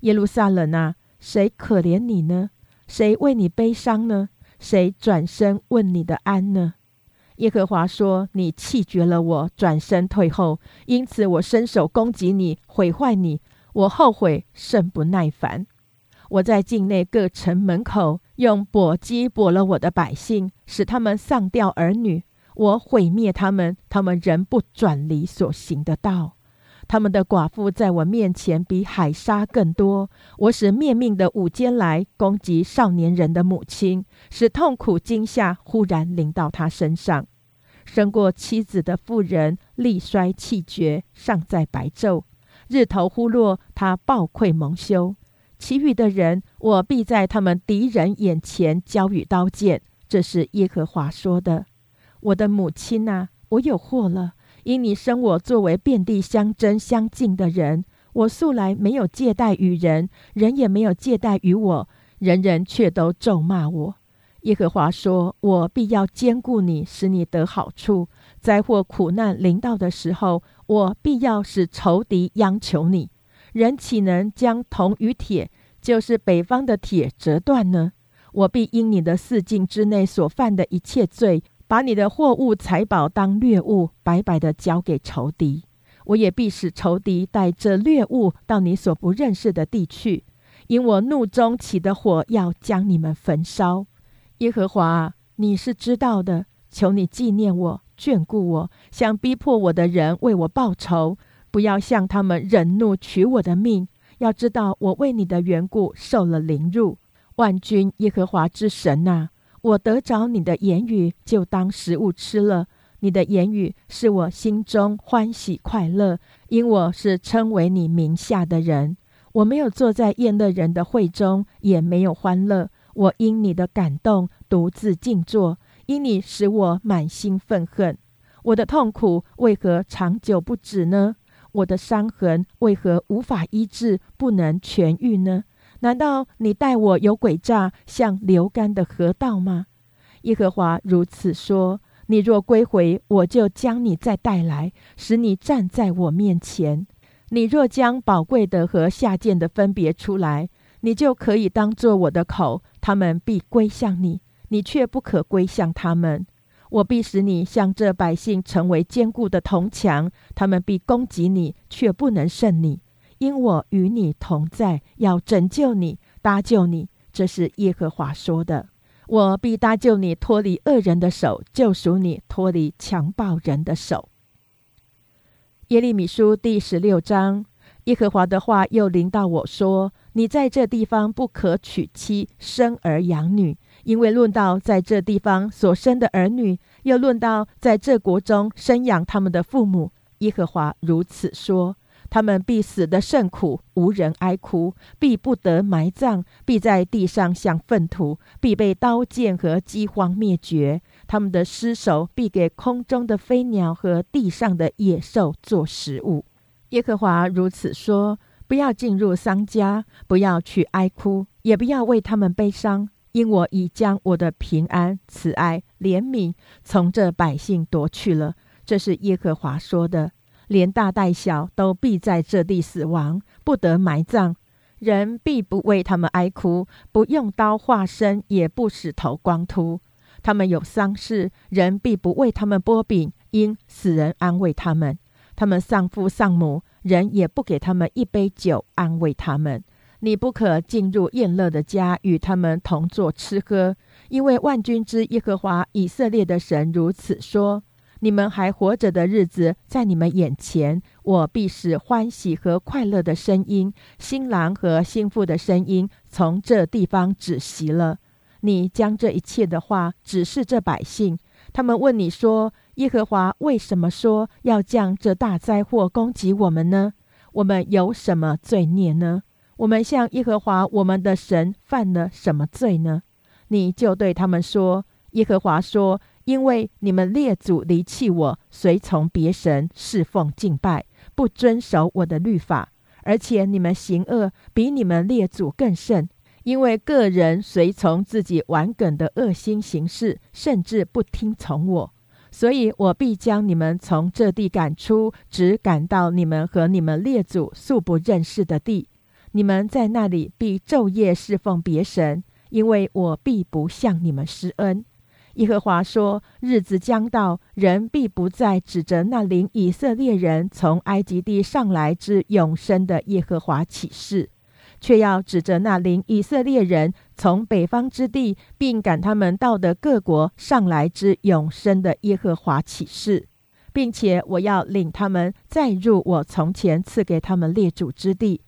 耶路撒冷啊，谁可怜你呢？谁为你悲伤呢？谁转身问你的安呢？耶和华说：“你弃绝了我，转身退后，因此我伸手攻击你，毁坏你。我后悔甚不耐烦。我在境内各城门口用簸箕簸了我的百姓，使他们丧掉儿女。我毁灭他们，他们仍不转离所行的道。”他们的寡妇在我面前比海沙更多。我使灭命的午间来攻击少年人的母亲，使痛苦惊吓忽然临到他身上。生过妻子的妇人力衰气绝，尚在白昼。日头忽落，他暴愧蒙羞。其余的人，我必在他们敌人眼前交与刀剑。这是耶和华说的。我的母亲啊，我有祸了。因你生我作为遍地相争相敬的人，我素来没有借贷与人，人也没有借贷于我。人人却都咒骂我。耶和华说：“我必要兼顾你，使你得好处。灾祸苦难临到的时候，我必要使仇敌央求你。人岂能将铜与铁，就是北方的铁折断呢？我必因你的四境之内所犯的一切罪，把你的货物财宝当掠物，白白的交给仇敌。我也必使仇敌带着掠物到你所不认识的地去，因我怒中起的火要将你们焚烧。”耶和华，你是知道的，求你纪念我，眷顾我，想逼迫我的人为我报仇，不要向他们忍怒取我的命。要知道，我为你的缘故受了凌辱。万军耶和华之神呐，我得着你的言语，就当食物吃了。你的言语是我心中欢喜快乐，因我是称为你名下的人。我没有坐在宴乐人的会中，也没有欢乐。我因你的感动独自静坐，因你使我满心愤恨。我的痛苦为何长久不止呢？我的伤痕为何无法医治，不能痊愈呢？难道你待我有诡诈，像流干的河道吗？耶和华如此说：你若归回，我就将你再带来，使你站在我面前。你若将宝贵的和下贱的分别出来。你就可以当做我的口，他们必归向你，你却不可归向他们。我必使你向这百姓成为坚固的铜墙，他们必攻击你，却不能胜你，因我与你同在，要拯救你，搭救你。这是耶和华说的。我必搭救你，脱离恶人的手，救赎你，脱离强暴人的手。耶利米书第十六章。耶和华的话又临到我说：“你在这地方不可娶妻生儿养女，因为论到在这地方所生的儿女，又论到在这国中生养他们的父母。耶和华如此说：他们必死得甚苦，无人哀哭；必不得埋葬，必在地上像粪土，必被刀剑和饥荒灭绝。他们的尸首必给空中的飞鸟和地上的野兽做食物。”耶和华如此说：不要进入丧家，不要去哀哭，也不要为他们悲伤，因我已将我的平安、慈爱、怜悯从这百姓夺去了。这是耶和华说的。连大带小都必在这地死亡，不得埋葬。人必不为他们哀哭，不用刀划身，也不使头光秃。他们有丧事，人必不为他们剥饼，因死人安慰他们。他们丧父丧母，人也不给他们一杯酒安慰他们。你不可进入宴乐的家，与他们同坐吃喝，因为万军之耶和华以色列的神如此说：你们还活着的日子，在你们眼前，我必使欢喜和快乐的声音、新郎和新妇的声音从这地方止息了。你将这一切的话指示这百姓，他们问你说。耶和华为什么说要将这大灾祸攻击我们呢？我们有什么罪孽呢？我们向耶和华我们的神犯了什么罪呢？你就对他们说：耶和华说，因为你们列祖离弃我，随从别神侍奉敬拜，不遵守我的律法，而且你们行恶比你们列祖更甚，因为个人随从自己顽梗的恶心行事，甚至不听从我。所以我必将你们从这地赶出，只赶到你们和你们列祖素不认识的地。你们在那里必昼夜侍奉别神，因为我必不向你们施恩。耶和华说：日子将到，人必不再指着那领以色列人从埃及地上来之永生的耶和华起誓。却要指着那领以色列人从北方之地，并赶他们到的各国上来之永生的耶和华起誓，并且我要领他们再入我从前赐给他们列祖之地。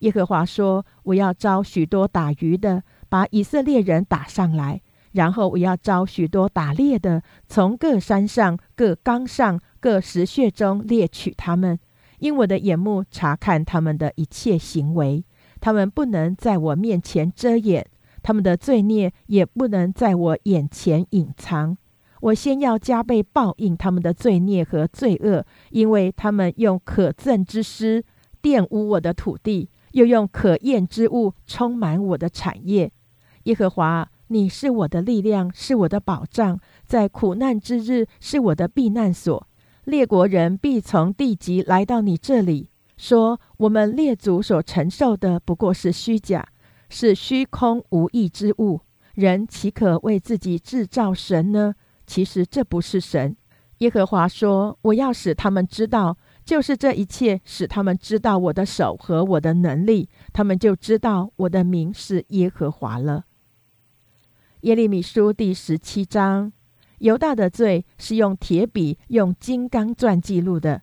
耶和华说：“我要招许多打鱼的，把以色列人打上来；然后我要招许多打猎的，从各山上、各冈上、各石穴中猎取他们，因我的眼目查看他们的一切行为。”他们不能在我面前遮掩，他们的罪孽也不能在我眼前隐藏。我先要加倍报应他们的罪孽和罪恶，因为他们用可憎之师玷污我的土地，又用可厌之物充满我的产业。耶和华，你是我的力量，是我的保障，在苦难之日是我的避难所。列国人必从地极来到你这里，说：我们列祖所承受的不过是虚假，是虚空无益之物。人岂可为自己制造神呢？其实这不是神。耶和华说：我要使他们知道。就是这一切，使他们知道我的手和我的能力，他们就知道我的名是耶和华了。耶利米书第十七章，犹大的罪是用铁笔、用金刚钻记录的，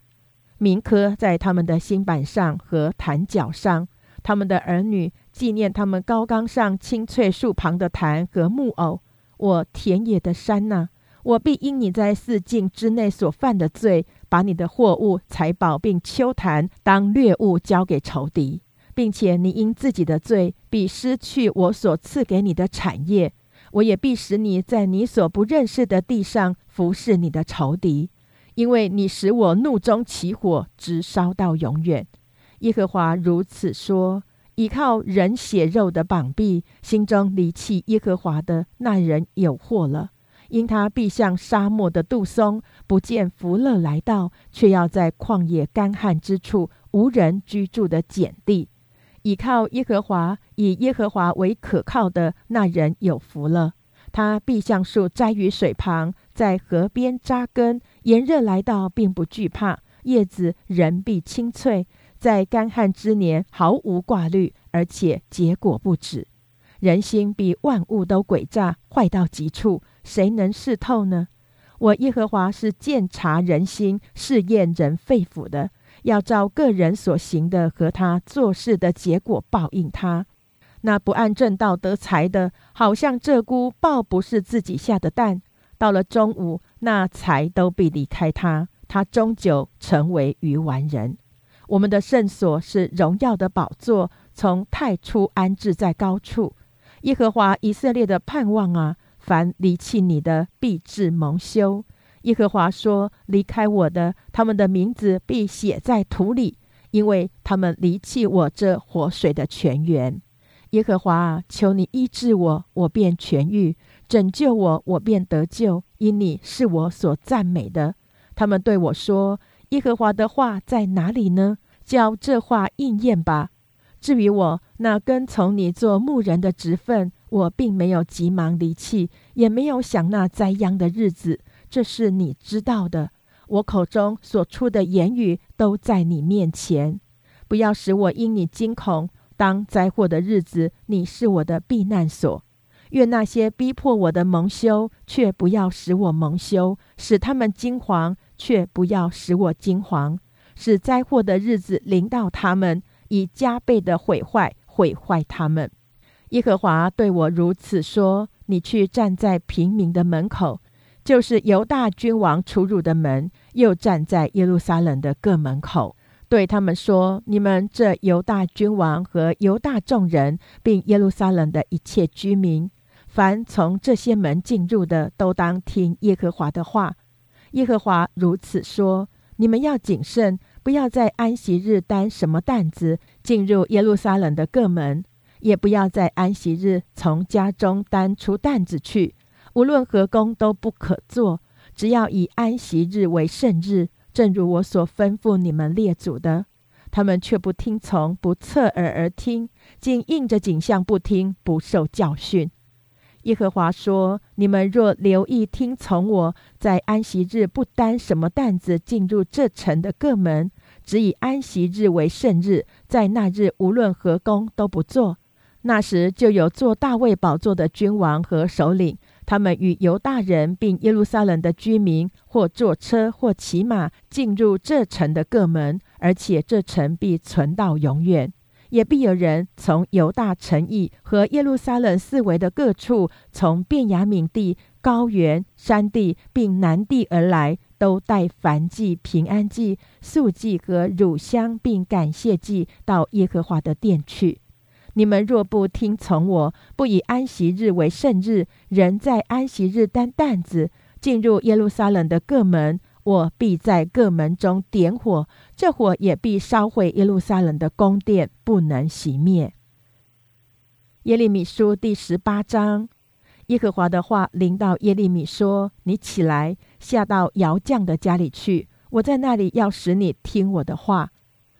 铭刻在他们的心板上和坛角上。他们的儿女纪念他们高冈上青翠树旁的坛和木偶。我田野的山呐，我必因你在四境之内所犯的罪。把你的货物、财宝并秋坛当掠物交给仇敌，并且你因自己的罪必失去我所赐给你的产业，我也必使你在你所不认识的地上服侍你的仇敌，因为你使我怒中起火，直烧到永远。耶和华如此说：依靠人血肉的膀臂，心中离弃耶和华的那人有祸了。因他必像沙漠的杜松，不见福乐来到，却要在旷野干旱之处、无人居住的碱地，倚靠耶和华，以耶和华为可靠的那人有福了。他必像树栽于水旁，在河边扎根，炎热来到，并不惧怕，叶子仍必青翠，在干旱之年毫无挂虑，而且结果不止。人心比万物都诡诈，坏到极处。谁能试透呢？我耶和华是鉴察人心、试验人肺腑的，要照个人所行的和他做事的结果报应他。那不按正道得财的，好像鹧鸪抱不是自己下的蛋，到了中午，那财都必离开他，他终究成为愚顽人。我们的圣所是荣耀的宝座，从太初安置在高处。耶和华以色列的盼望啊！凡离弃你的，必致蒙羞。耶和华说：“离开我的，他们的名字必写在土里，因为他们离弃我这活水的泉源。”耶和华啊，求你医治我，我便痊愈；拯救我，我便得救。因你是我所赞美的。他们对我说：“耶和华的话在哪里呢？叫这话应验吧。”至于我那跟从你做牧人的职分。我并没有急忙离弃，也没有想那灾殃的日子，这是你知道的。我口中所出的言语都在你面前，不要使我因你惊恐。当灾祸的日子，你是我的避难所。愿那些逼迫我的蒙羞，却不要使我蒙羞；使他们惊惶，却不要使我惊惶。使灾祸的日子临到他们，以加倍的毁坏毁坏他们。耶和华对我如此说：“你去站在平民的门口，就是犹大君王出入的门；又站在耶路撒冷的各门口，对他们说：你们这犹大君王和犹大众人，并耶路撒冷的一切居民，凡从这些门进入的，都当听耶和华的话。耶和华如此说：你们要谨慎，不要在安息日担什么担子进入耶路撒冷的各门。”也不要在安息日从家中担出担子去，无论何工都不可做，只要以安息日为圣日，正如我所吩咐你们列祖的。他们却不听从，不侧耳而听，竟应着景象不听，不受教训。耶和华说：“你们若留意听从我，在安息日不担什么担子进入这城的各门，只以安息日为圣日，在那日无论何工都不做。”那时就有坐大卫宝座的君王和首领，他们与犹大人并耶路撒冷的居民，或坐车或骑马进入这城的各门，而且这城必存到永远。也必有人从犹大城邑和耶路撒冷四围的各处，从便雅悯地、高原、山地并南地而来，都带燔祭、平安祭、素祭和乳香，并感谢祭，到耶和华的殿去。你们若不听从我，不以安息日为圣日，人在安息日担担子进入耶路撒冷的各门，我必在各门中点火，这火也必烧毁耶路撒冷的宫殿，不能熄灭。耶利米书第十八章，耶和华的话临到耶利米说：“你起来，下到窑匠的家里去。我在那里要使你听我的话。”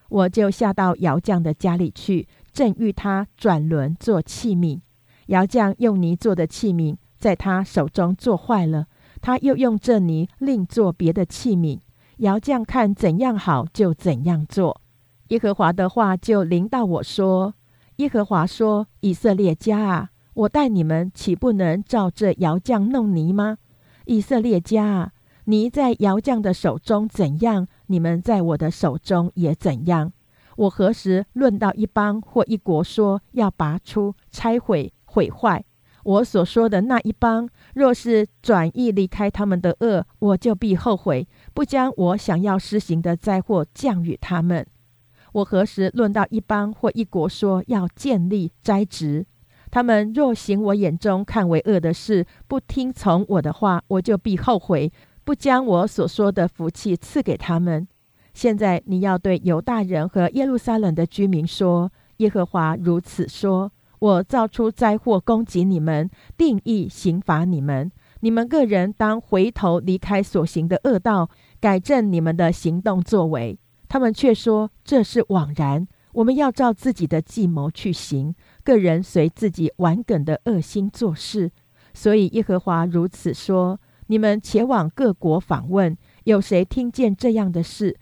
我就下到窑匠的家里去，正欲他转轮做器皿。窑匠用泥做的器皿在他手中做坏了，他又用这泥另做别的器皿。窑匠看怎样好，就怎样做。耶和华的话就临到我说。耶和华说：“以色列家啊，我待你们岂不能照这窑匠弄泥吗？以色列家啊，泥在窑匠的手中怎样，你们在我的手中也怎样。我何时论到一邦或一国说要拔出、拆毁、毁坏？我所说的那一邦，若是转意离开他们的恶，我就必后悔，不将我想要施行的灾祸降与他们。”我何时论到一邦或一国说要建立栽植？他们若行我眼中看为恶的事，不听从我的话，我就必后悔，不将我所说的福气赐给他们。现在你要对犹大人和耶路撒冷的居民说：耶和华如此说：我造出灾祸攻击你们，定义刑罚你们。你们个人当回头离开所行的恶道，改正你们的行动作为。他们却说这是枉然，我们要照自己的计谋去行，个人随自己顽梗的恶心做事。所以耶和华如此说：你们且往各国访问，有谁听见这样的事？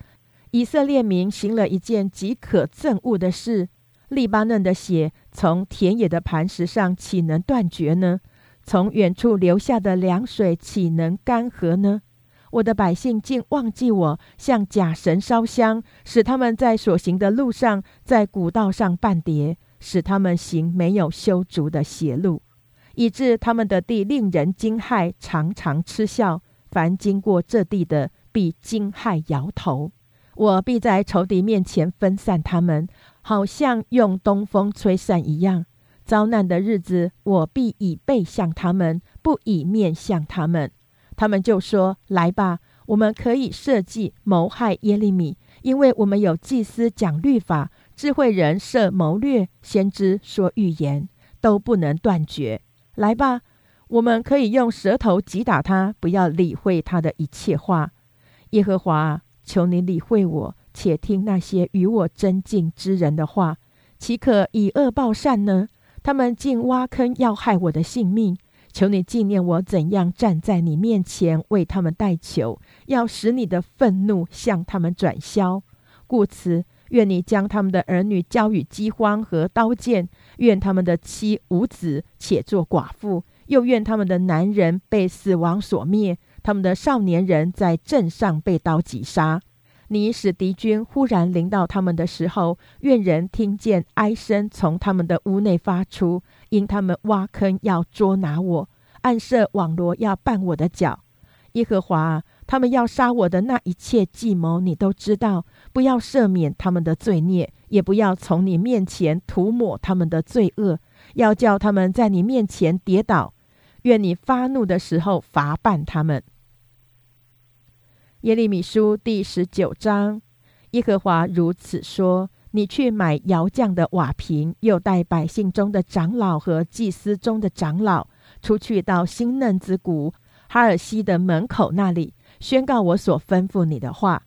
以色列民行了一件极可憎恶的事。利巴嫩的血从田野的磐石上岂能断绝呢？从远处流下的凉水岂能干涸呢？我的百姓竟忘记我，向假神烧香，使他们在所行的路上，在古道上半跌，使他们行没有修足的邪路，以致他们的地令人惊骇，常常嗤笑。凡经过这地的，必惊骇摇头。我必在仇敌面前分散他们，好像用东风吹散一样。遭难的日子，我必以背向他们，不以面向他们。他们就说：“来吧，我们可以设计谋害耶利米，因为我们有祭司讲律法，智慧人设谋略，先知说预言，都不能断绝。来吧，我们可以用舌头击打他，不要理会他的一切话。耶和华，求你理会我，且听那些与我争竞之人的话，岂可以恶报善呢？他们竟挖坑要害我的性命。”求你纪念我怎样站在你面前为他们代求，要使你的愤怒向他们转消。故此，愿你将他们的儿女交与饥荒和刀剑，愿他们的妻无子且做寡妇，又愿他们的男人被死亡所灭，他们的少年人在镇上被刀击杀。你使敌军忽然临到他们的时候，愿人听见哀声从他们的屋内发出。因他们挖坑要捉拿我，暗设网罗要绊我的脚。耶和华，他们要杀我的那一切计谋，你都知道。不要赦免他们的罪孽，也不要从你面前涂抹他们的罪恶，要叫他们在你面前跌倒。愿你发怒的时候罚办他们。耶利米书第十九章，耶和华如此说。你去买窑匠的瓦瓶，又带百姓中的长老和祭司中的长老出去到新嫩子谷哈尔西的门口那里，宣告我所吩咐你的话，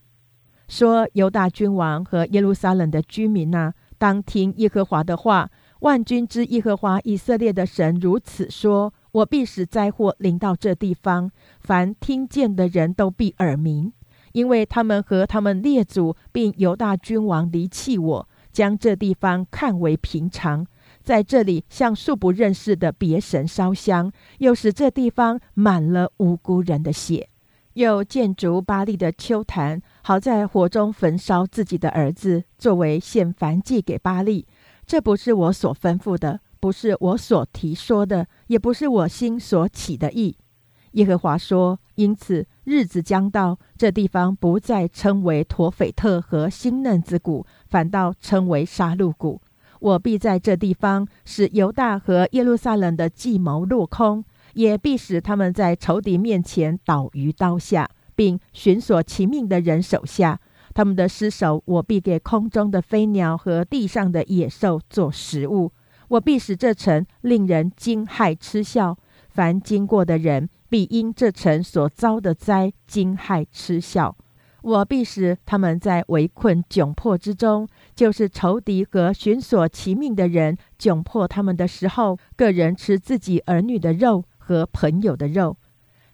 说：犹大君王和耶路撒冷的居民呐，当听耶和华的话。万军之耶和华以色列的神如此说：我必使灾祸临到这地方，凡听见的人都必耳鸣。因为他们和他们列祖，并犹大君王离弃我，将这地方看为平常，在这里向素不认识的别神烧香，又使这地方满了无辜人的血，又建筑巴利的丘坛，好在火中焚烧自己的儿子，作为献燔祭给巴利。这不是我所吩咐的，不是我所提说的，也不是我心所起的意。耶和华说：“因此。”日子将到，这地方不再称为陀斐特和新嫩子谷，反倒称为杀戮谷。我必在这地方使犹大和耶路撒冷的计谋落空，也必使他们在仇敌面前倒于刀下，并寻索其命的人手下。他们的尸首，我必给空中的飞鸟和地上的野兽做食物。我必使这城令人惊骇嗤笑，凡经过的人必因这城所遭的灾惊骇嗤笑。我必使他们在围困窘迫之中，就是仇敌和寻索其命的人窘迫他们的时候，个人吃自己儿女的肉和朋友的肉。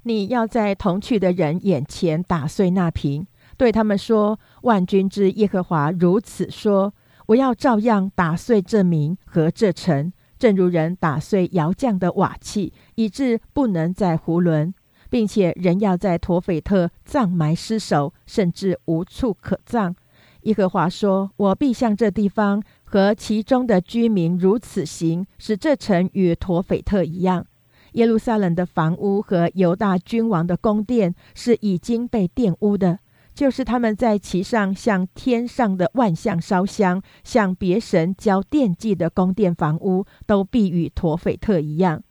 你要在同去的人眼前打碎那瓶，对他们说：“万军之耶和华如此说：我要照样打碎这名和这城，正如人打碎窑匠的瓦器，以致不能再囫囵。”并且人要在陀斐特葬埋尸首，甚至无处可葬。耶和华说：“我必向这地方和其中的居民如此行，使这城与陀斐特一样。耶路撒冷的房屋和犹大君王的宫殿是已经被玷污的，就是他们在其上向天上的万象烧香，向别神交奠祭的宫殿房屋，都必与陀斐特一样。”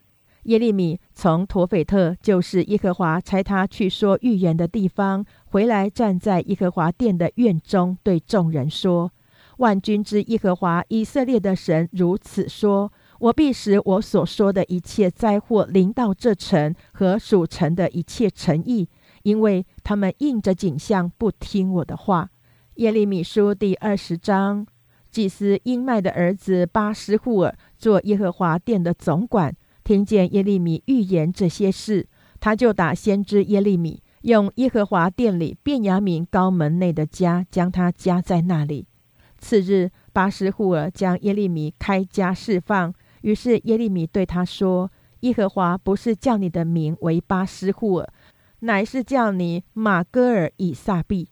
耶利米从陀斐特，就是耶和华差他去说预言的地方，回来站在耶和华殿的院中，对众人说：“万军之耶和华以色列的神如此说：我必使我所说的一切灾祸临到这城和属城的一切城邑，因为他们应着景象不听我的话。”耶利米书第二十章，祭司英麦的儿子巴斯户尔做耶和华殿的总管。听见耶利米预言这些事，他就打先知耶利米，用耶和华殿里便雅悯高门内的家，将他夹在那里。次日，巴斯户尔将耶利米开家释放。于是耶利米对他说：“耶和华不是叫你的名为巴斯户尔，乃是叫你马戈尔以撒毕。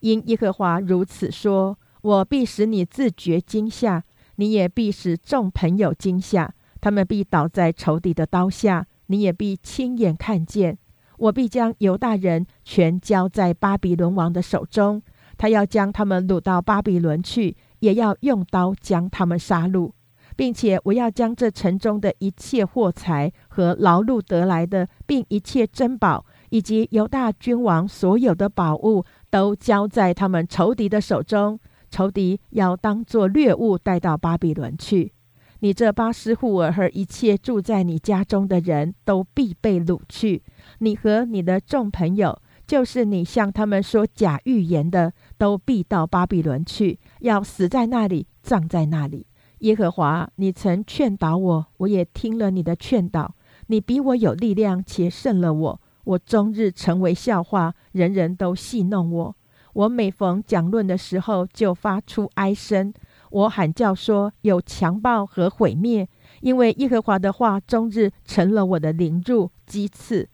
因耶和华如此说：我必使你自觉惊吓，你也必使众朋友惊吓。”他们必倒在仇敌的刀下，你也必亲眼看见。我必将犹大人全交在巴比伦王的手中，他要将他们掳到巴比伦去，也要用刀将他们杀戮，并且我要将这城中的一切货财和劳碌得来的，并一切珍宝，以及犹大君王所有的宝物，都交在他们仇敌的手中。仇敌要当作掠物带到巴比伦去。你这巴斯户尔和一切住在你家中的人都必被掳去。你和你的众朋友，就是你向他们说假预言的，都必到巴比伦去，要死在那里，葬在那里。耶和华，你曾劝导我，我也听了你的劝导。你比我有力量，且胜了我。我终日成为笑话，人人都戏弄我。我每逢讲论的时候，就发出哀声。我喊叫说：“有强暴和毁灭，因为耶和华的话终日成了我的凌辱讥刺。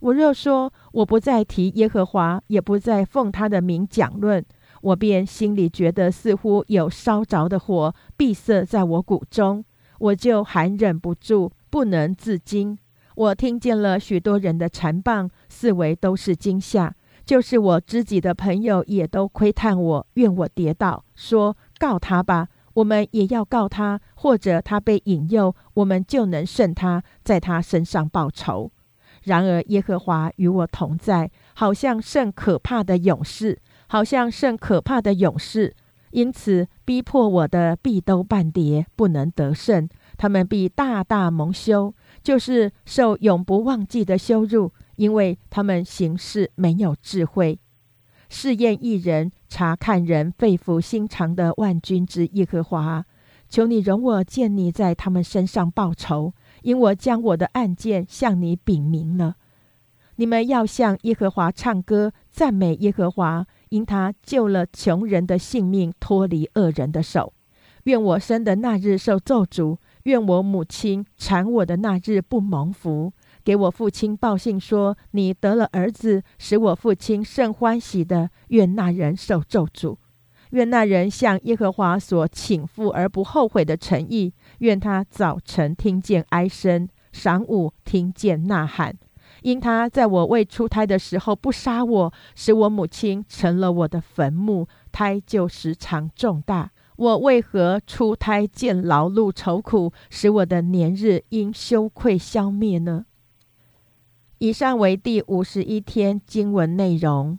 我若说我不再提耶和华，也不再奉他的名讲论，我便心里觉得似乎有烧着的火闭塞在我骨中，我就还忍不住，不能自禁。我听见了许多人的缠谤，四围都是惊吓，就是我知己的朋友也都窥探我，愿我跌倒，说。”告他吧，我们也要告他，或者他被引诱，我们就能胜他，在他身上报仇。然而耶和华与我同在，好像甚可怕的勇士，好像甚可怕的勇士。因此逼迫我的必都半跌，不能得胜。他们必大大蒙羞，就是受永不忘记的羞辱，因为他们行事没有智慧。试验一人，查看人肺腑心肠的万军之耶和华，求你容我见你在他们身上报仇，因我将我的案件向你禀明了。你们要向耶和华唱歌，赞美耶和华，因他救了穷人的性命，脱离恶人的手。愿我生的那日受咒诅，愿我母亲产我的那日不蒙福。给我父亲报信说：“你得了儿子，使我父亲甚欢喜的。愿那人受咒诅，愿那人向耶和华所请付而不后悔的诚意。愿他早晨听见哀声，晌午听见呐喊。因他在我未出胎的时候不杀我，使我母亲成了我的坟墓，胎就时常重大。我为何出胎见劳碌愁苦，使我的年日因羞愧消灭呢？”以上为第五十一天经文内容。